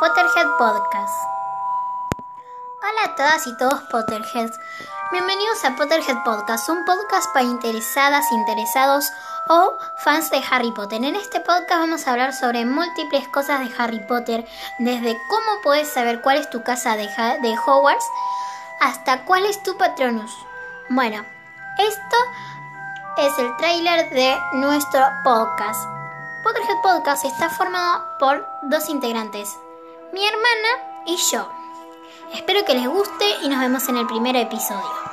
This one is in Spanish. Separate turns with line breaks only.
Potterhead Podcast. Hola a todas y todos Potterheads. Bienvenidos a Potterhead Podcast, un podcast para interesadas, interesados o fans de Harry Potter. En este podcast vamos a hablar sobre múltiples cosas de Harry Potter, desde cómo puedes saber cuál es tu casa de, de Hogwarts hasta cuál es tu Patronus. Bueno, esto es el tráiler de nuestro podcast. Potterhead Podcast está formado por dos integrantes, mi hermana y yo. Espero que les guste y nos vemos en el primer episodio.